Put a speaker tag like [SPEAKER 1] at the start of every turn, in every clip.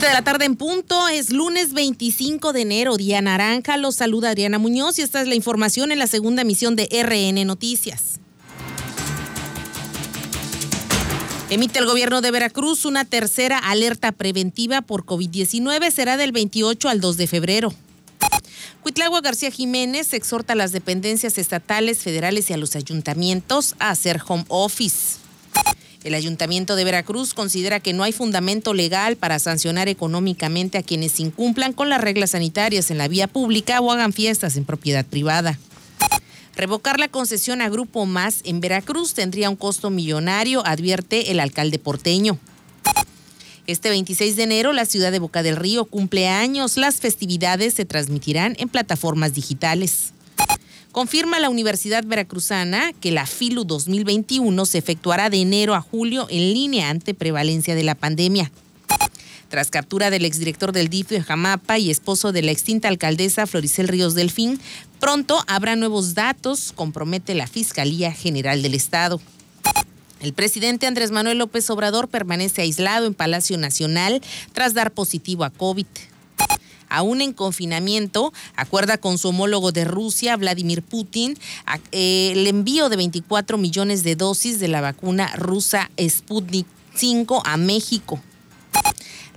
[SPEAKER 1] 7 de la tarde en punto, es lunes 25 de enero, día naranja. Los saluda Adriana Muñoz y esta es la información en la segunda emisión de RN Noticias. Emite el gobierno de Veracruz una tercera alerta preventiva por COVID-19. Será del 28 al 2 de febrero. Cuitlagua García Jiménez exhorta a las dependencias estatales, federales y a los ayuntamientos a hacer home office. El Ayuntamiento de Veracruz considera que no hay fundamento legal para sancionar económicamente a quienes incumplan con las reglas sanitarias en la vía pública o hagan fiestas en propiedad privada. Revocar la concesión a Grupo Más en Veracruz tendría un costo millonario, advierte el alcalde porteño. Este 26 de enero, la ciudad de Boca del Río cumple años. Las festividades se transmitirán en plataformas digitales. Confirma la Universidad Veracruzana que la FILU 2021 se efectuará de enero a julio en línea ante prevalencia de la pandemia. Tras captura del exdirector del DIF de Jamapa y esposo de la extinta alcaldesa Floricel Ríos Delfín, pronto habrá nuevos datos, compromete la Fiscalía General del Estado. El presidente Andrés Manuel López Obrador permanece aislado en Palacio Nacional tras dar positivo a COVID aún en confinamiento, acuerda con su homólogo de Rusia, Vladimir Putin, eh, el envío de 24 millones de dosis de la vacuna rusa Sputnik 5 a México.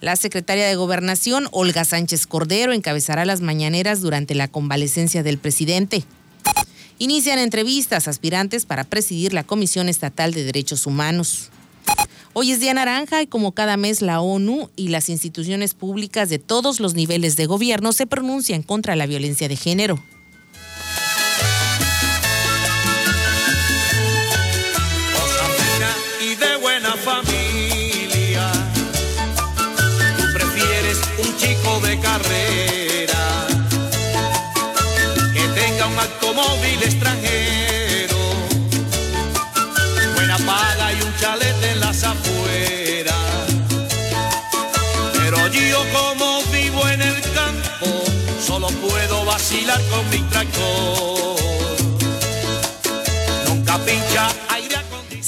[SPEAKER 1] La secretaria de Gobernación, Olga Sánchez Cordero, encabezará las mañaneras durante la convalecencia del presidente. Inician entrevistas aspirantes para presidir la Comisión Estatal de Derechos Humanos. Hoy es Día Naranja y como cada mes la ONU y las instituciones públicas de todos los niveles de gobierno se pronuncian contra la violencia de género.
[SPEAKER 2] Con mi. Nunca pincha.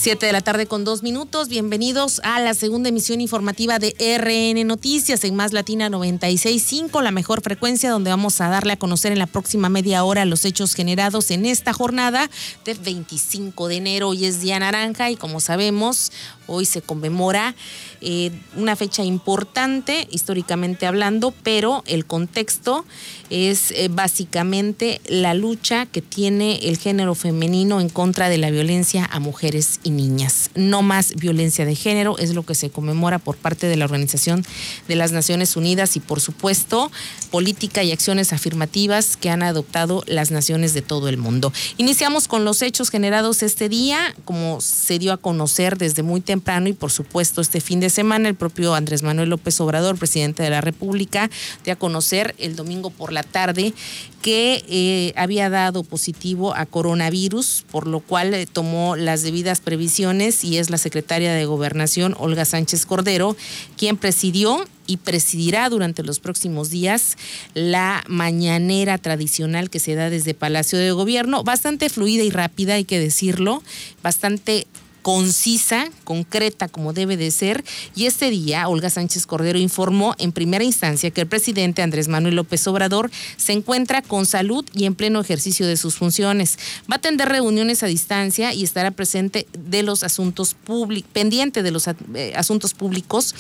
[SPEAKER 1] 7 de la tarde con dos minutos. Bienvenidos a la segunda emisión informativa de RN Noticias en Más Latina 96.5, la mejor frecuencia donde vamos a darle a conocer en la próxima media hora los hechos generados en esta jornada del 25 de enero. Hoy es Día Naranja y como sabemos, hoy se conmemora eh, una fecha importante históricamente hablando, pero el contexto es eh, básicamente la lucha que tiene el género femenino en contra de la violencia a mujeres y niñas. No más violencia de género es lo que se conmemora por parte de la Organización de las Naciones Unidas y por supuesto política y acciones afirmativas que han adoptado las naciones de todo el mundo. Iniciamos con los hechos generados este día, como se dio a conocer desde muy temprano y por supuesto este fin de semana el propio Andrés Manuel López Obrador, presidente de la República, dio a conocer el domingo por la tarde que eh, había dado positivo a coronavirus, por lo cual eh, tomó las debidas previsiones y es la secretaria de Gobernación, Olga Sánchez Cordero, quien presidió y presidirá durante los próximos días la mañanera tradicional que se da desde Palacio de Gobierno, bastante fluida y rápida, hay que decirlo, bastante concisa, concreta como debe de ser. Y este día, Olga Sánchez Cordero informó en primera instancia que el presidente Andrés Manuel López Obrador se encuentra con salud y en pleno ejercicio de sus funciones. Va a atender reuniones a distancia y estará presente de los asuntos públicos, pendiente de los eh, asuntos públicos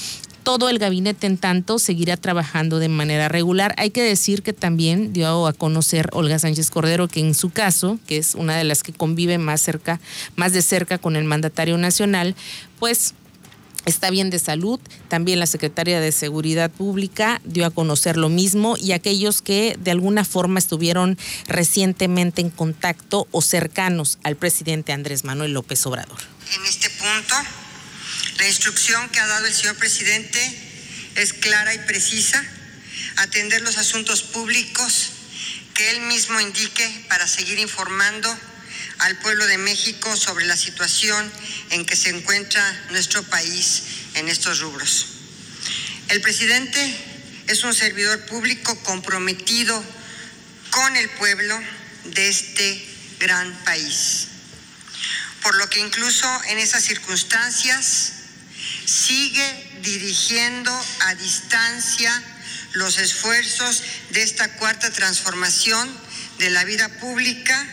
[SPEAKER 1] todo el gabinete en tanto seguirá trabajando de manera regular. Hay que decir que también dio a conocer Olga Sánchez Cordero que en su caso, que es una de las que convive más cerca, más de cerca con el mandatario nacional, pues está bien de salud. También la secretaria de Seguridad Pública dio a conocer lo mismo y aquellos que de alguna forma estuvieron recientemente en contacto o cercanos al presidente Andrés Manuel López Obrador.
[SPEAKER 3] En este punto, la instrucción que ha dado el señor presidente es clara y precisa, atender los asuntos públicos que él mismo indique para seguir informando al pueblo de México sobre la situación en que se encuentra nuestro país en estos rubros. El presidente es un servidor público comprometido con el pueblo de este gran país, por lo que incluso en esas circunstancias sigue dirigiendo a distancia los esfuerzos de esta cuarta transformación de la vida pública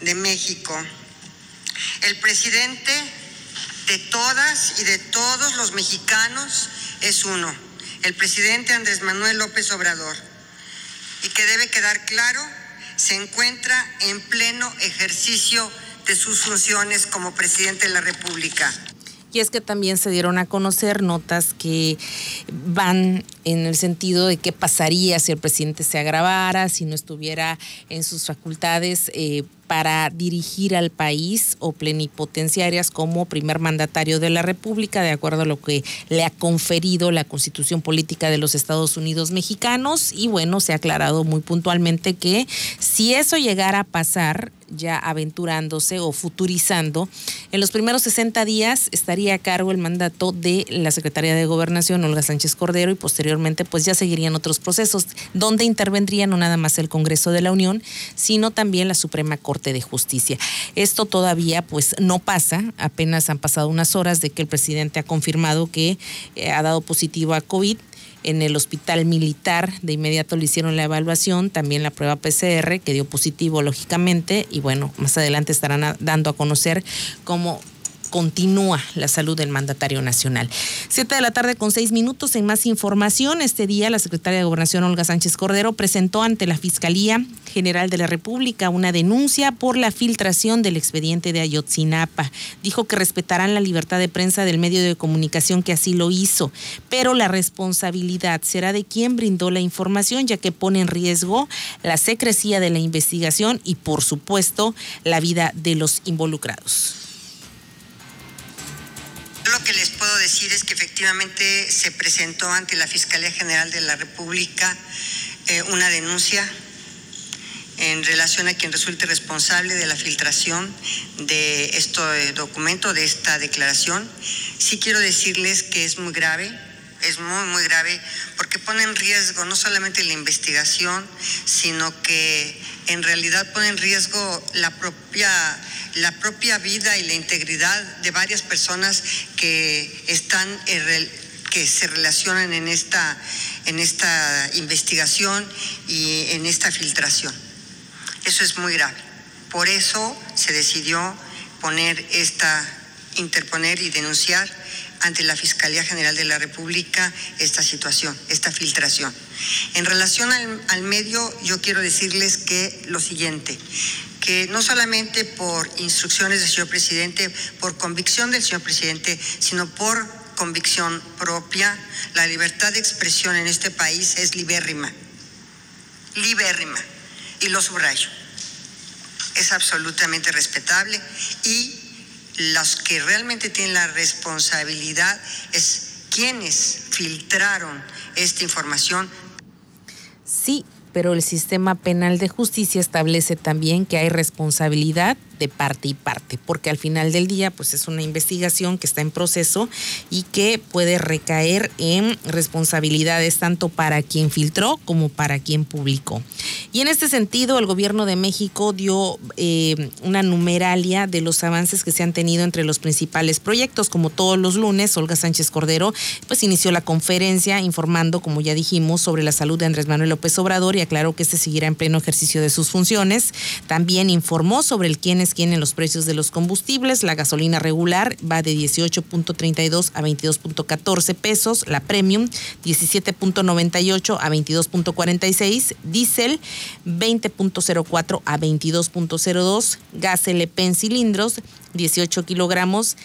[SPEAKER 3] de México. El presidente de todas y de todos los mexicanos es uno, el presidente Andrés Manuel López Obrador, y que debe quedar claro, se encuentra en pleno ejercicio de sus funciones como presidente de la República.
[SPEAKER 1] Y es que también se dieron a conocer notas que van en el sentido de qué pasaría si el presidente se agravara, si no estuviera en sus facultades eh, para dirigir al país o plenipotenciarias como primer mandatario de la República, de acuerdo a lo que le ha conferido la Constitución Política de los Estados Unidos Mexicanos. Y bueno, se ha aclarado muy puntualmente que si eso llegara a pasar, ya aventurándose o futurizando, en los primeros 60 días estaría a cargo el mandato de la Secretaría de Gobernación, Olga Sánchez Cordero, y posteriormente pues ya seguirían otros procesos donde intervendría no nada más el Congreso de la Unión, sino también la Suprema Corte de Justicia. Esto todavía pues no pasa, apenas han pasado unas horas de que el presidente ha confirmado que eh, ha dado positivo a COVID en el hospital militar. De inmediato le hicieron la evaluación, también la prueba PCR, que dio positivo lógicamente, y bueno, más adelante estarán dando a conocer cómo continúa la salud del mandatario nacional. Siete de la tarde con seis minutos. En más información, este día la secretaria de Gobernación Olga Sánchez Cordero presentó ante la Fiscalía General de la República una denuncia por la filtración del expediente de Ayotzinapa. Dijo que respetarán la libertad de prensa del medio de comunicación que así lo hizo, pero la responsabilidad será de quien brindó la información, ya que pone en riesgo la secrecía de la investigación y, por supuesto, la vida de los involucrados.
[SPEAKER 3] Puedo decir es que efectivamente se presentó ante la Fiscalía General de la República eh, una denuncia en relación a quien resulte responsable de la filtración de este documento, de esta declaración. Sí quiero decirles que es muy grave, es muy, muy grave, porque pone en riesgo no solamente la investigación, sino que en realidad pone en riesgo la propia la propia vida y la integridad de varias personas que están que se relacionan en esta, en esta investigación y en esta filtración. Eso es muy grave. Por eso se decidió poner esta, interponer y denunciar ante la Fiscalía General de la República esta situación, esta filtración. En relación al, al medio, yo quiero decirles que lo siguiente, que no solamente por instrucciones del señor presidente, por convicción del señor presidente, sino por convicción propia, la libertad de expresión en este país es libérrima, libérrima, y lo subrayo. Es absolutamente respetable y los que realmente tienen la responsabilidad es quienes filtraron esta información.
[SPEAKER 1] Sí, pero el sistema penal de justicia establece también que hay responsabilidad de parte y parte, porque al final del día pues es una investigación que está en proceso y que puede recaer en responsabilidades tanto para quien filtró como para quien publicó. Y en este sentido el gobierno de México dio eh, una numeralia de los avances que se han tenido entre los principales proyectos, como todos los lunes, Olga Sánchez Cordero pues inició la conferencia informando, como ya dijimos, sobre la salud de Andrés Manuel López Obrador y aclaró que este seguirá en pleno ejercicio de sus funciones. También informó sobre el quién tienen los precios de los combustibles. La gasolina regular va de 18.32 a 22.14 pesos, la premium 17.98 a 22.46, diésel 20.04 a 22.02, gas LP en cilindros 18 kilogramos,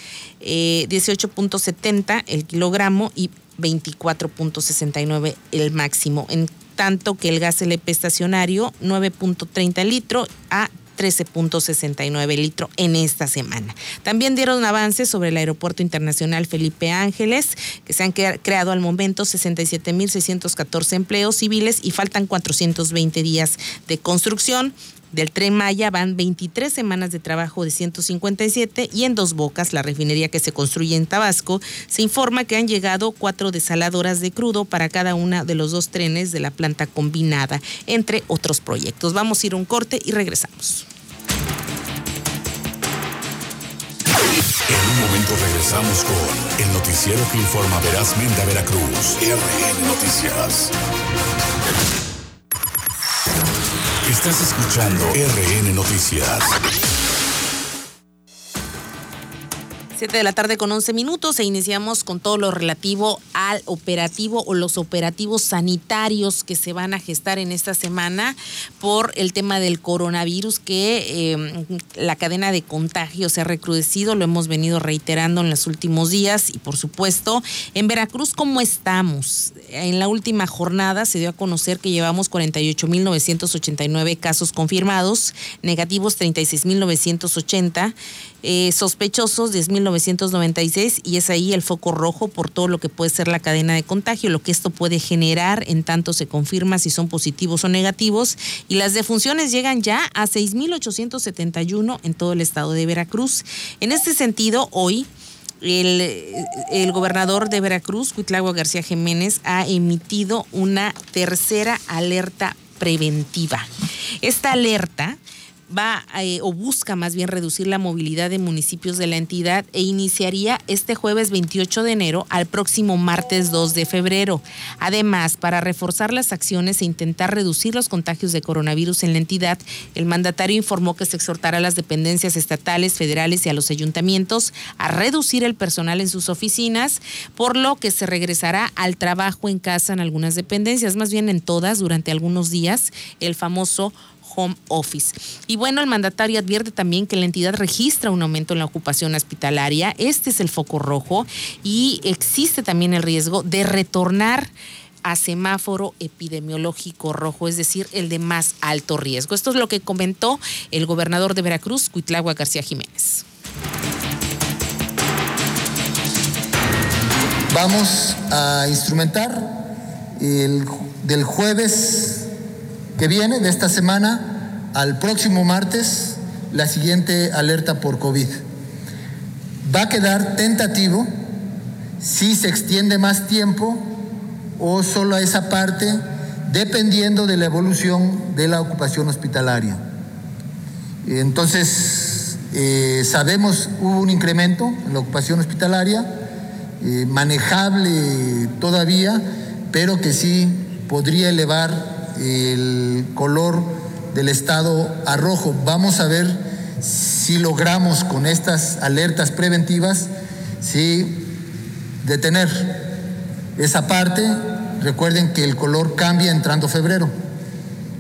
[SPEAKER 1] 18.70 eh, el kilogramo y 24.69 el máximo. En tanto que el gas LP estacionario 9.30 litro a 13.69 litros en esta semana. También dieron avances sobre el Aeropuerto Internacional Felipe Ángeles, que se han creado al momento 67.614 empleos civiles y faltan 420 días de construcción. Del tren Maya van 23 semanas de trabajo de 157 y en Dos Bocas, la refinería que se construye en Tabasco, se informa que han llegado cuatro desaladoras de crudo para cada una de los dos trenes de la planta combinada, entre otros proyectos. Vamos a ir un corte y regresamos.
[SPEAKER 4] En un momento regresamos con el noticiero que informa verazmente a Veracruz. RN Noticias. Estás escuchando RN Noticias.
[SPEAKER 1] 7 de la tarde con 11 minutos e iniciamos con todo lo relativo al operativo o los operativos sanitarios que se van a gestar en esta semana por el tema del coronavirus que eh, la cadena de contagio se ha recrudecido, lo hemos venido reiterando en los últimos días y por supuesto en Veracruz cómo estamos. En la última jornada se dio a conocer que llevamos 48.989 casos confirmados, negativos 36.980 eh, sospechosos 10.996 y es ahí el foco rojo por todo lo que puede ser la cadena de contagio, lo que esto puede generar en tanto se confirma si son positivos o negativos y las defunciones llegan ya a 6.871 en todo el estado de Veracruz. En este sentido, hoy... El, el, gobernador de Veracruz, Cuitlagua García Jiménez, ha emitido una tercera alerta preventiva. Esta alerta va eh, o busca más bien reducir la movilidad de municipios de la entidad e iniciaría este jueves 28 de enero al próximo martes 2 de febrero. Además, para reforzar las acciones e intentar reducir los contagios de coronavirus en la entidad, el mandatario informó que se exhortará a las dependencias estatales, federales y a los ayuntamientos a reducir el personal en sus oficinas, por lo que se regresará al trabajo en casa en algunas dependencias, más bien en todas durante algunos días, el famoso home office. Y bueno, el mandatario advierte también que la entidad registra un aumento en la ocupación hospitalaria. Este es el foco rojo y existe también el riesgo de retornar a semáforo epidemiológico rojo, es decir, el de más alto riesgo. Esto es lo que comentó el gobernador de Veracruz, Cuitlagua García Jiménez.
[SPEAKER 5] Vamos a instrumentar el, del jueves que viene, de esta semana al próximo martes, la siguiente alerta por COVID. Va a quedar tentativo si se extiende más tiempo o solo a esa parte, dependiendo de la evolución de la ocupación hospitalaria. Entonces, eh, sabemos hubo un incremento en la ocupación hospitalaria, eh, manejable todavía, pero que sí podría elevar el color del estado a rojo. Vamos a ver si logramos con estas alertas preventivas, si detener esa parte. Recuerden que el color cambia entrando febrero.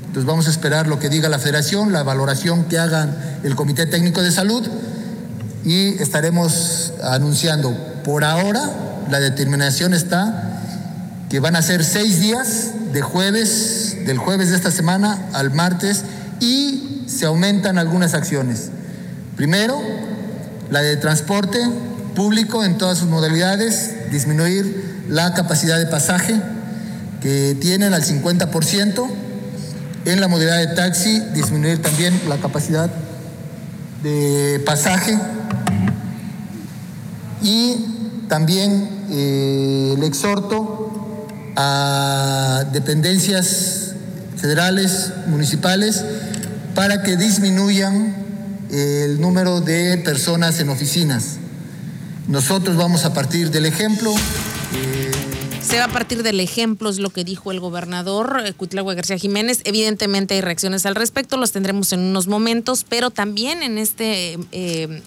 [SPEAKER 5] Entonces vamos a esperar lo que diga la federación, la valoración que hagan el Comité Técnico de Salud y estaremos anunciando. Por ahora la determinación está que van a ser seis días de jueves del jueves de esta semana al martes y se aumentan algunas acciones. Primero, la de transporte público en todas sus modalidades, disminuir la capacidad de pasaje que tienen al 50%. En la modalidad de taxi, disminuir también la capacidad de pasaje. Y también eh, el exhorto a dependencias federales, municipales, para que disminuyan el número de personas en oficinas. Nosotros vamos a partir del ejemplo.
[SPEAKER 1] Eh, se va a partir del ejemplo, es lo que dijo el gobernador eh, Cuitlagua García Jiménez. Evidentemente hay reacciones al respecto, los tendremos en unos momentos, pero también en este eh,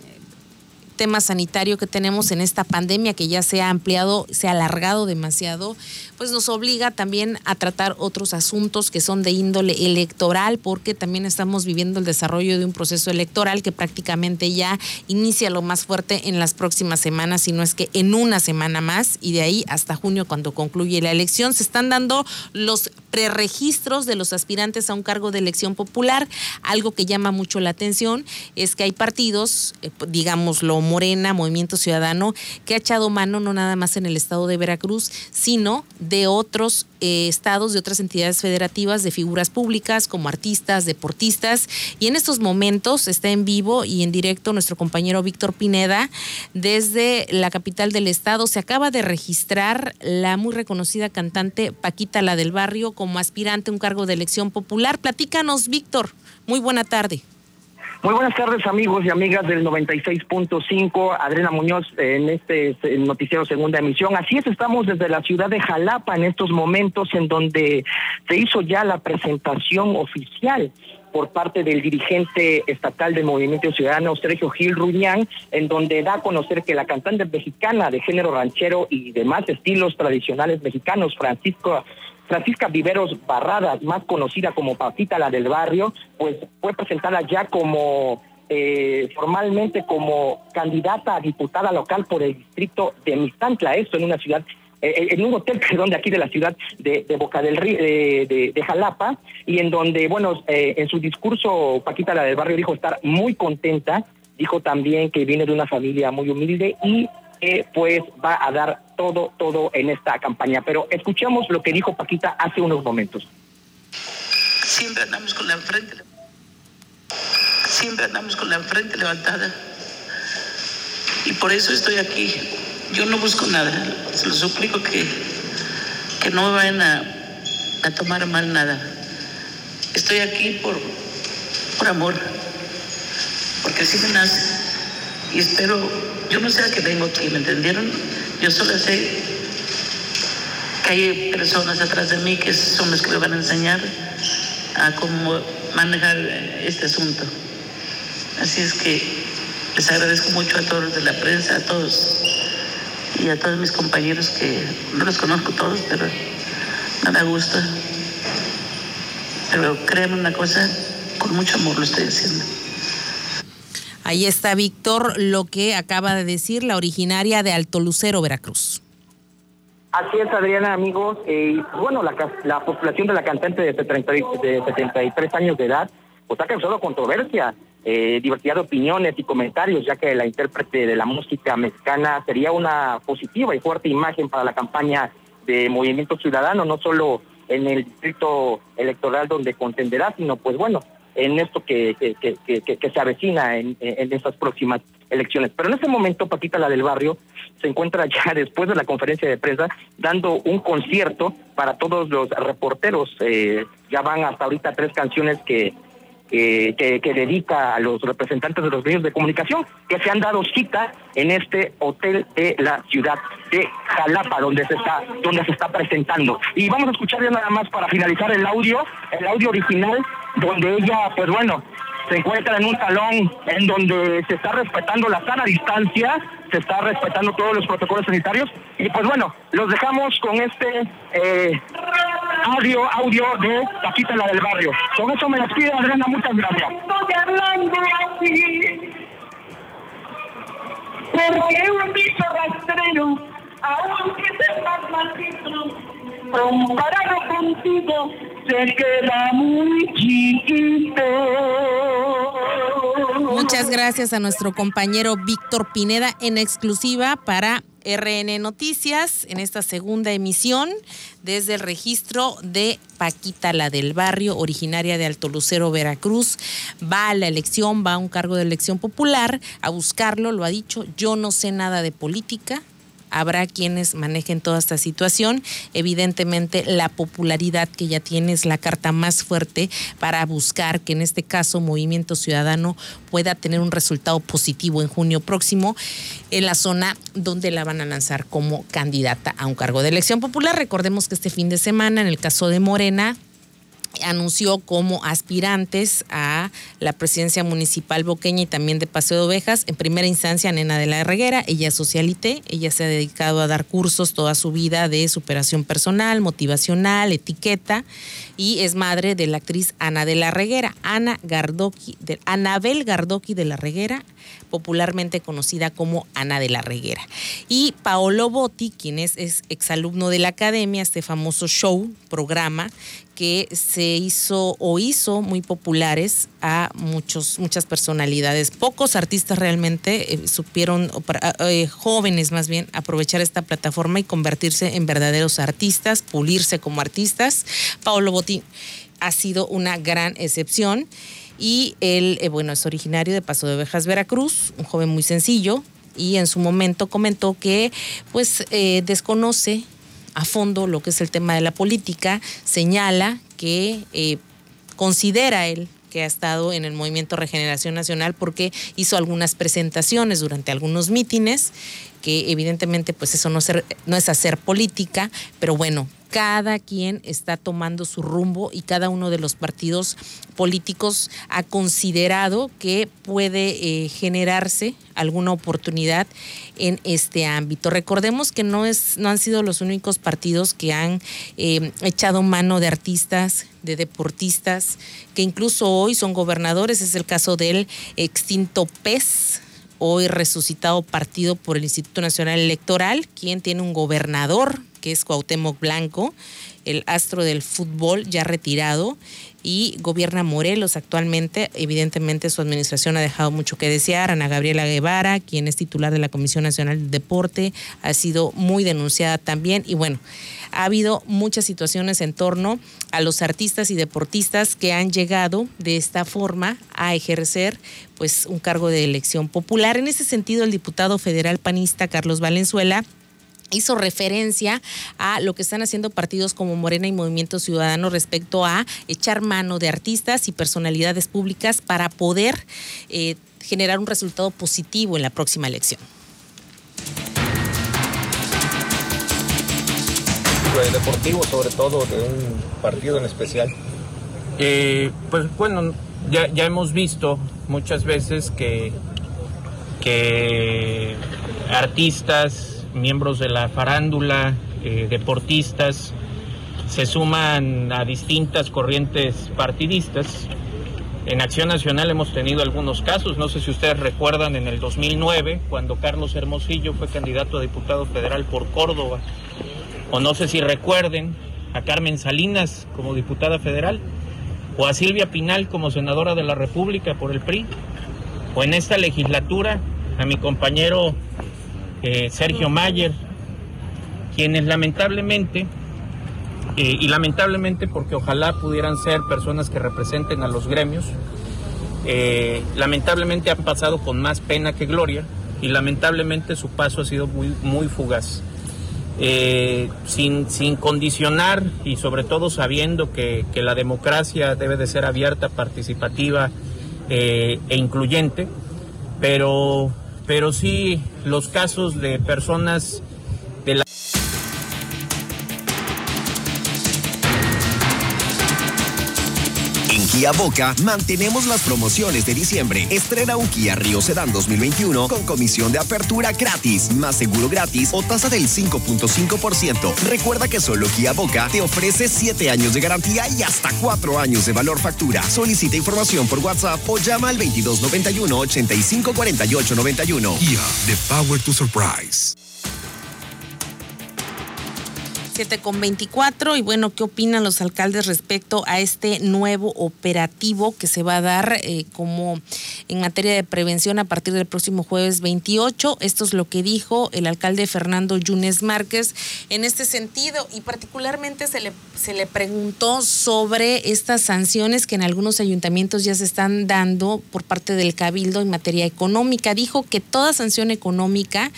[SPEAKER 1] tema sanitario que tenemos en esta pandemia que ya se ha ampliado, se ha alargado demasiado, pues nos obliga también a tratar otros asuntos que son de índole electoral, porque también estamos viviendo el desarrollo de un proceso electoral que prácticamente ya inicia lo más fuerte en las próximas semanas, si no es que en una semana más, y de ahí hasta junio cuando concluye la elección, se están dando los preregistros de los aspirantes a un cargo de elección popular. Algo que llama mucho la atención es que hay partidos, eh, digámoslo, Morena, Movimiento Ciudadano, que ha echado mano no nada más en el estado de Veracruz, sino de otros eh, estados, de otras entidades federativas, de figuras públicas como artistas, deportistas. Y en estos momentos está en vivo y en directo nuestro compañero Víctor Pineda desde la capital del estado. Se acaba de registrar la muy reconocida cantante Paquita La del Barrio como aspirante a un cargo de elección popular. Platícanos, Víctor. Muy buena tarde.
[SPEAKER 6] Muy buenas tardes amigos y amigas del 96.5, Adriana Muñoz en este noticiero segunda emisión. Así es, estamos desde la ciudad de Jalapa en estos momentos en donde se hizo ya la presentación oficial por parte del dirigente estatal del Movimiento Ciudadano, Sergio Gil Ruñán, en donde da a conocer que la cantante mexicana de género ranchero y demás estilos tradicionales mexicanos, Francisco Francisca Viveros Barradas, más conocida como Paquita la del barrio, pues fue presentada ya como eh, formalmente como candidata a diputada local por el distrito de Mistantla, esto en una ciudad eh, eh, en un hotel, perdón, de aquí de la ciudad de, Boca del Río, de, de, Jalapa, y en donde, bueno, en su discurso, Paquita la del barrio dijo estar muy contenta, dijo también que viene de una familia muy humilde y pues va a dar todo, todo en esta campaña. Pero escuchemos lo que dijo Paquita hace unos momentos.
[SPEAKER 7] Siempre andamos con la frente, siempre andamos con la frente levantada. Y por eso estoy aquí. Yo no busco nada. Se lo suplico que, que no me vayan a, a tomar mal nada. Estoy aquí por, por amor, porque así me nace. Y espero yo no sé a qué vengo aquí, ¿me entendieron? Yo solo sé que hay personas atrás de mí que son los que me van a enseñar a cómo manejar este asunto. Así es que les agradezco mucho a todos los de la prensa, a todos y a todos mis compañeros que no los conozco todos, pero me da gusto. Pero créanme una cosa, con mucho amor lo estoy haciendo.
[SPEAKER 1] Ahí está Víctor, lo que acaba de decir la originaria de Alto Lucero, Veracruz.
[SPEAKER 6] Así es, Adriana, amigos. Eh, bueno, la, la, postulación de la cantante de, 73 años de edad pues ha causado controversia, eh, diversidad de opiniones y comentarios, ya que la intérprete de la música mexicana sería una positiva y fuerte imagen para la campaña de Movimiento Ciudadano, no solo en el distrito electoral donde contenderá, sino pues bueno, en esto que, que, se avecina en, en estas próximas elecciones. Pero en este momento, Paquita, la del barrio, se encuentra ya después de la conferencia de prensa dando un concierto para todos los reporteros. Eh, ya van hasta ahorita tres canciones que, que, que, dedica a los representantes de los medios de comunicación que se han dado cita en este hotel de la ciudad de Jalapa, donde se está, donde se está presentando. Y vamos a escuchar ya nada más para finalizar el audio, el audio original donde ella, pues bueno, se encuentra en un salón en donde se está respetando la sana distancia, se está respetando todos los protocolos sanitarios y pues bueno, los dejamos con este eh, audio, audio de Paquita la del barrio. Con eso me despido, Adriana, muchas gracias. Porque un bicho rastrero, aunque sepas maldito, comparado contigo, se queda muy chiquito.
[SPEAKER 1] Muchas gracias a nuestro compañero Víctor Pineda en exclusiva para RN Noticias en esta segunda emisión desde el registro de Paquita, la del barrio, originaria de Alto Lucero, Veracruz. Va a la elección, va a un cargo de elección popular a buscarlo, lo ha dicho. Yo no sé nada de política, habrá quienes manejen toda esta situación. Evidentemente, la popularidad que ya tiene es la carta más fuerte para buscar que en este caso Movimiento Ciudadano pueda tener un resultado positivo en junio próximo en la zona donde la van a lanzar como candidata a un cargo de elección popular. Recordemos que este fin de semana, en el caso de Morena, anunció como aspirantes a la presidencia municipal boqueña y también de Paseo de Ovejas. En primera instancia, Nena de la Reguera, ella es socialité, ella se ha dedicado a dar cursos toda su vida de superación personal, motivacional, etiqueta, y es madre de la actriz Ana de la Reguera, Ana Gardoki, de, Anabel Gardoki de la Reguera, popularmente conocida como Ana de la Reguera. Y Paolo Botti, quien es, es exalumno de la academia, este famoso show, programa, que se hizo o hizo muy populares a muchos, muchas personalidades. Pocos artistas realmente eh, supieron, eh, jóvenes más bien, aprovechar esta plataforma y convertirse en verdaderos artistas, pulirse como artistas. Paolo Botti ha sido una gran excepción y él, eh, bueno, es originario de Paso de Ovejas, Veracruz, un joven muy sencillo y en su momento comentó que pues desconoce a fondo lo que es el tema de la política, señala que eh, considera él que ha estado en el Movimiento Regeneración Nacional porque hizo algunas presentaciones durante algunos mítines que evidentemente pues eso no, no es hacer política, pero bueno, cada quien está tomando su rumbo y cada uno de los partidos políticos ha considerado que puede eh, generarse alguna oportunidad en este ámbito. Recordemos que no, es, no han sido los únicos partidos que han eh, echado mano de artistas, de deportistas, que incluso hoy son gobernadores. Es el caso del extinto PES, hoy resucitado partido por el Instituto Nacional Electoral, quien tiene un gobernador que es Cuauhtémoc Blanco, el astro del fútbol ya retirado y gobierna Morelos actualmente. Evidentemente su administración ha dejado mucho que desear. Ana Gabriela Guevara, quien es titular de la Comisión Nacional de Deporte, ha sido muy denunciada también. Y bueno, ha habido muchas situaciones en torno a los artistas y deportistas que han llegado de esta forma a ejercer pues un cargo de elección popular. En ese sentido, el diputado federal panista Carlos Valenzuela hizo referencia a lo que están haciendo partidos como Morena y Movimiento Ciudadano respecto a echar mano de artistas y personalidades públicas para poder eh, generar un resultado positivo en la próxima elección.
[SPEAKER 8] deportivo, sobre todo de un partido en especial.
[SPEAKER 9] Eh, pues bueno, ya, ya hemos visto muchas veces que, que artistas miembros de la farándula, eh, deportistas, se suman a distintas corrientes partidistas. En Acción Nacional hemos tenido algunos casos, no sé si ustedes recuerdan en el 2009, cuando Carlos Hermosillo fue candidato a diputado federal por Córdoba, o no sé si recuerden a Carmen Salinas como diputada federal, o a Silvia Pinal como senadora de la República por el PRI, o en esta legislatura a mi compañero eh, Sergio Mayer, quienes lamentablemente, eh, y lamentablemente porque ojalá pudieran ser personas que representen a los gremios, eh, lamentablemente han pasado con más pena que gloria y lamentablemente su paso ha sido muy, muy fugaz. sin, sin, condicionar y sobre todo sabiendo que, que, la democracia debe de ser abierta, participativa e incluyente, pero pero sí los casos de personas
[SPEAKER 10] Kia Boca mantenemos las promociones de diciembre. Estrena un Kia Río Sedan 2021 con comisión de apertura gratis, más seguro gratis o tasa del 5.5%. Recuerda que solo Kia Boca te ofrece 7 años de garantía y hasta 4 años de valor factura. Solicita información por WhatsApp o llama al 2291 854891.
[SPEAKER 4] Kia, the power to surprise.
[SPEAKER 1] 7 con 24 y bueno, ¿qué opinan los alcaldes respecto a este nuevo operativo que se va a dar eh, como en materia de prevención a partir del próximo jueves 28? Esto es lo que dijo el alcalde Fernando Yunes Márquez en este sentido y particularmente se le, se le preguntó sobre estas sanciones que en algunos ayuntamientos ya se están dando por parte del cabildo en materia económica. Dijo que toda sanción económica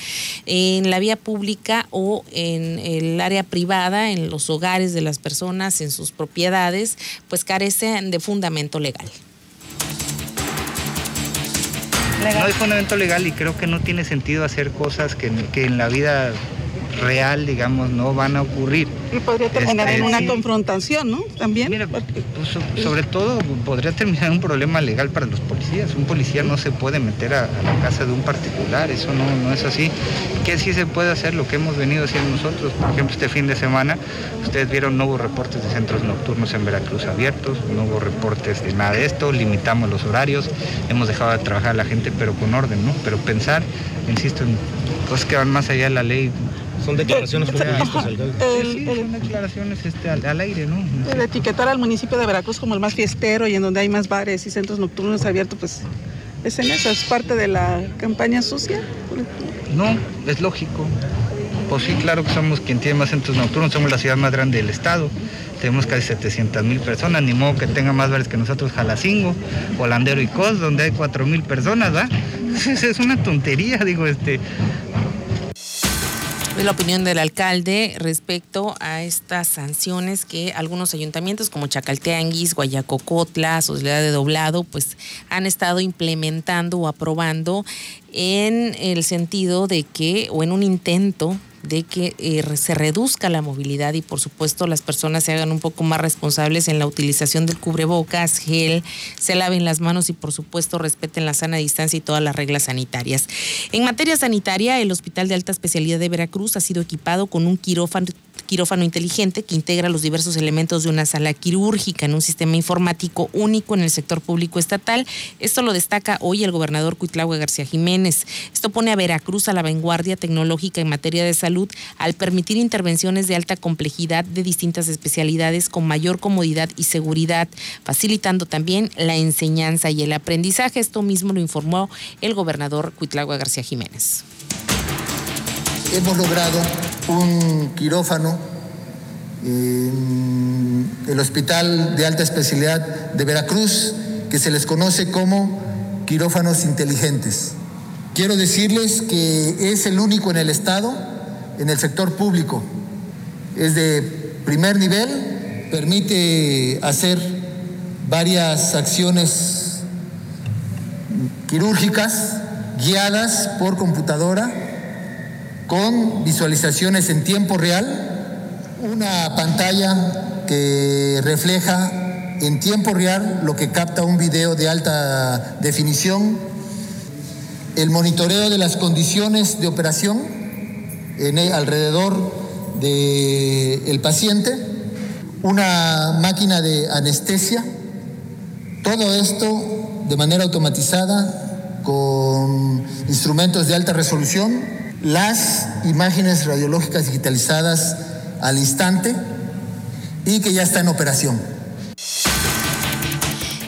[SPEAKER 1] en la vía pública o en el área privada en los hogares de las personas, en sus propiedades, pues carecen de fundamento legal.
[SPEAKER 11] No hay fundamento legal y creo que no tiene sentido hacer cosas que, en la vida real, digamos, no van a ocurrir.
[SPEAKER 12] Y podría terminar en este, una confrontación, ¿no? También. Mira, pues,
[SPEAKER 11] sobre todo podría terminar en un problema legal para los policías. Un policía no se puede meter a, la casa de un particular, eso no, no es así. ¿Qué sí se puede hacer? Lo que hemos venido haciendo nosotros, por ejemplo, este fin de semana, ustedes vieron nuevos reportes de centros nocturnos en Veracruz abiertos, nuevos reportes de nada de esto, limitamos los horarios, hemos dejado de trabajar a la gente, pero con orden, ¿no? Pero pensar, insisto, en cosas que van más allá de la ley
[SPEAKER 8] son declaraciones
[SPEAKER 11] sí, son declaraciones este, al, aire, ¿no?
[SPEAKER 12] El etiquetar al municipio de Veracruz como el más fiestero y en donde hay más bares y centros nocturnos abiertos, pues es en eso, es parte de la campaña sucia.
[SPEAKER 11] No, es lógico. Pues sí, claro que somos quien tiene más centros nocturnos, somos la ciudad más grande del estado. Tenemos casi 700 mil personas, ni modo que tenga más bares que nosotros Jalacingo, Holandero y Cos, donde hay 4 mil personas, ¿va? Es una tontería, digo, este,
[SPEAKER 1] la opinión del alcalde respecto a estas sanciones que algunos ayuntamientos como Chacalteanguis, Guayacocotla, Sociedad de Doblado, pues han estado implementando o aprobando en el sentido de que, o en un intento de que eh, se reduzca la movilidad y por supuesto las personas se hagan un poco más responsables en la utilización del cubrebocas, gel, se laven las manos y por supuesto respeten la sana distancia y todas las reglas sanitarias. En materia sanitaria, el Hospital de Alta Especialidad de Veracruz ha sido equipado con un quirófano quirófano inteligente que integra los diversos elementos de una sala quirúrgica en un sistema informático único en el sector público estatal. Esto lo destaca hoy el gobernador Cuitlagua García Jiménez. Esto pone a Veracruz a la vanguardia tecnológica en materia de salud al permitir intervenciones de alta complejidad de distintas especialidades con mayor comodidad y seguridad, facilitando también la enseñanza y el aprendizaje. Esto mismo lo informó el gobernador Cuitlagua García Jiménez
[SPEAKER 5] hemos logrado un quirófano en el Hospital de Alta Especialidad de Veracruz, que se les conoce como quirófanos inteligentes. Quiero decirles que es el único en el Estado, en el sector público. Es de primer nivel, permite hacer varias acciones quirúrgicas guiadas por computadora con visualizaciones en tiempo real, una pantalla que refleja en tiempo real lo que capta un video de alta definición, el monitoreo de las condiciones de operación en alrededor del paciente, una máquina de anestesia, todo esto de manera automatizada con instrumentos de alta resolución las imágenes radiológicas digitalizadas al instante y que ya está en operación.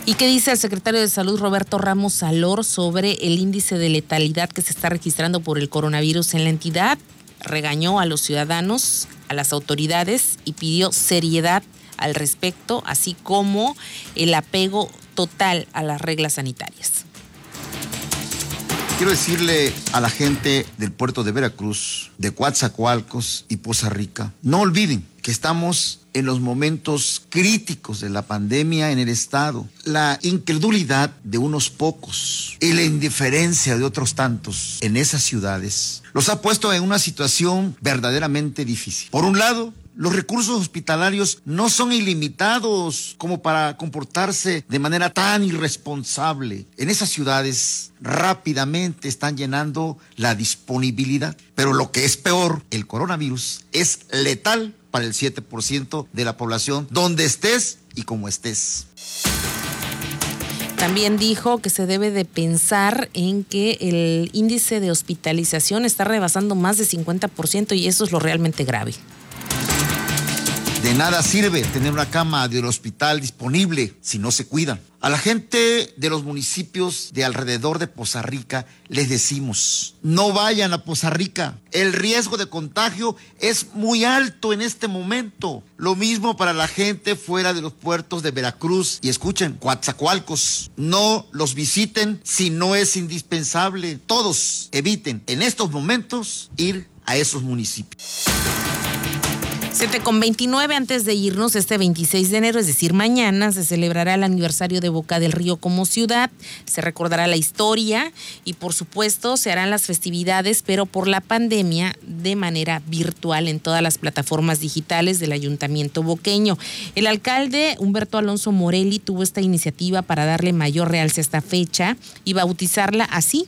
[SPEAKER 1] ¿Y qué dice el secretario de Salud Roberto Ramos Salor sobre el índice de letalidad que se está registrando por el coronavirus en la entidad? Regañó a los ciudadanos, a las autoridades y pidió seriedad al respecto, así como el apego total a las reglas sanitarias.
[SPEAKER 13] Quiero decirle a la gente del puerto de Veracruz, de Coatzacoalcos y Poza Rica, no olviden que estamos en los momentos críticos de la pandemia en el Estado. La incredulidad de unos pocos y la indiferencia de otros tantos en esas ciudades los ha puesto en una situación verdaderamente difícil. Por un lado, los recursos hospitalarios no son ilimitados como para comportarse de manera tan irresponsable. En esas ciudades rápidamente están llenando la disponibilidad. Pero lo que es peor, el coronavirus es letal para el 7% de la población, donde estés y como estés.
[SPEAKER 1] También dijo que se debe de pensar en que el índice de hospitalización está rebasando más de 50% y eso es lo realmente grave.
[SPEAKER 13] Nada sirve tener una cama del hospital disponible si no se cuidan. A la gente de los municipios de alrededor de Poza Rica les decimos, no vayan a Poza Rica. El riesgo de contagio es muy alto en este momento. Lo mismo para la gente fuera de los puertos de Veracruz. Y escuchen, Coatzacoalcos, no los visiten si no es indispensable. Todos eviten en estos momentos ir a esos municipios.
[SPEAKER 1] 7 con 29 antes de irnos este 26 de enero, es decir, mañana se celebrará el aniversario de Boca del Río como ciudad, se recordará la historia y por supuesto se harán las festividades, pero por la pandemia de manera virtual en todas las plataformas digitales del Ayuntamiento Boqueño. El alcalde Humberto Alonso Morelli tuvo esta iniciativa para darle mayor realce a esta fecha y bautizarla así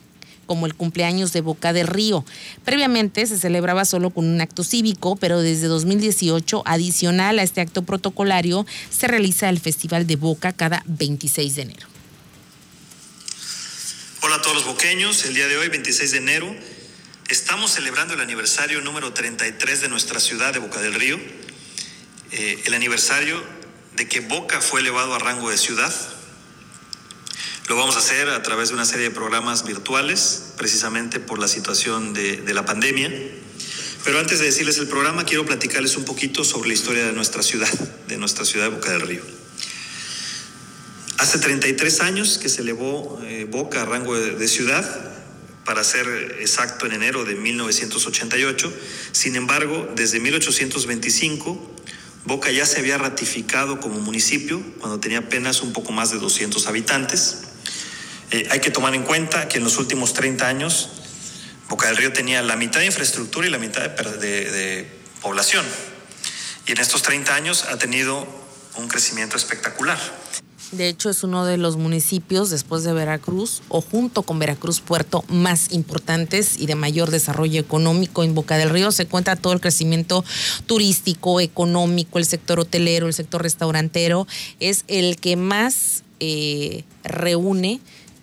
[SPEAKER 1] como el cumpleaños de Boca del Río. Previamente se celebraba solo con un acto cívico, pero desde 2018, adicional a este acto protocolario, se realiza el Festival de Boca cada 26 de enero.
[SPEAKER 14] Hola a todos los boqueños, el día de hoy, 26 de enero, estamos celebrando el aniversario número 33 de nuestra ciudad de Boca del Río, eh, el aniversario de que Boca fue elevado a rango de ciudad lo vamos a hacer a través de una serie de programas virtuales, precisamente por la situación de, la pandemia. Pero antes de decirles el programa, quiero platicarles un poquito sobre la historia de nuestra ciudad, de nuestra ciudad de Boca del Río. Hace 33 años que se elevó eh, Boca a rango de, ciudad, para ser exacto en enero de 1988. Sin embargo, desde 1825, Boca ya se había ratificado como municipio cuando tenía apenas un poco más de 200 habitantes. Eh, hay que tomar en cuenta que en los últimos 30 años Boca del Río tenía la mitad de infraestructura y la mitad de, población. Y en estos 30 años ha tenido un crecimiento espectacular.
[SPEAKER 1] De hecho, es uno de los municipios, después de Veracruz, o junto con Veracruz Puerto, más importantes y de mayor desarrollo económico. En Boca del Río se encuentra todo el crecimiento turístico, económico, el sector hotelero, el sector restaurantero. Es el que más eh, reúne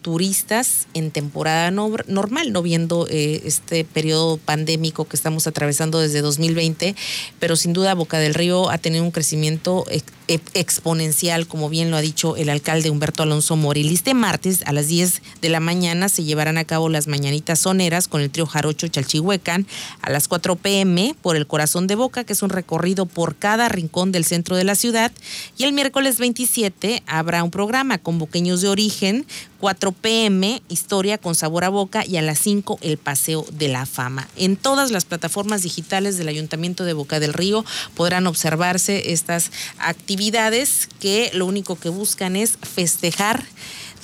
[SPEAKER 1] turistas en temporada normal, no viendo eh, este periodo pandémico que estamos atravesando desde 2020, pero sin duda Boca del Río ha tenido un crecimiento exponencial, como bien lo ha dicho el alcalde Humberto Alonso Moril. Este martes a las 10 de la mañana se llevarán a cabo las mañanitas soneras con el trío Jarocho Chalchihuecan a las 4 pm por el Corazón de Boca, que es un recorrido por cada rincón del centro de la ciudad. Y el miércoles 27 habrá un programa con boqueños de origen, 4 pm, historia con sabor a boca y a las 5 el paseo de la fama. En todas las plataformas digitales del Ayuntamiento de Boca del Río podrán observarse estas actividades que lo único que buscan es festejar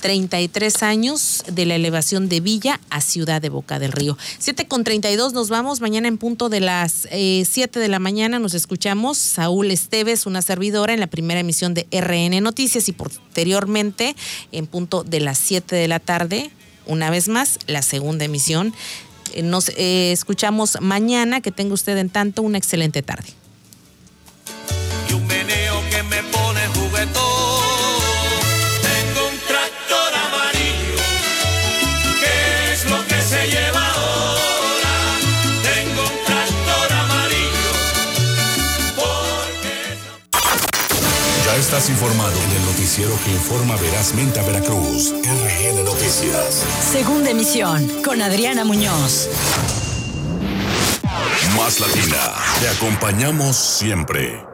[SPEAKER 1] 33 años de la elevación de Villa a Ciudad de Boca del Río. 7 con 32 nos vamos. Mañana en punto de las 7 eh, de la mañana nos escuchamos. Saúl Esteves, una servidora, en la primera emisión de RN Noticias y posteriormente en punto de las 7 de la tarde, una vez más, la segunda emisión. Eh, nos eh, escuchamos mañana. Que tenga usted en tanto una excelente tarde
[SPEAKER 4] Informado en el noticiero que informa verazmente a Veracruz. RN Noticias.
[SPEAKER 15] Segunda emisión con Adriana Muñoz.
[SPEAKER 4] Más latina. Te acompañamos siempre.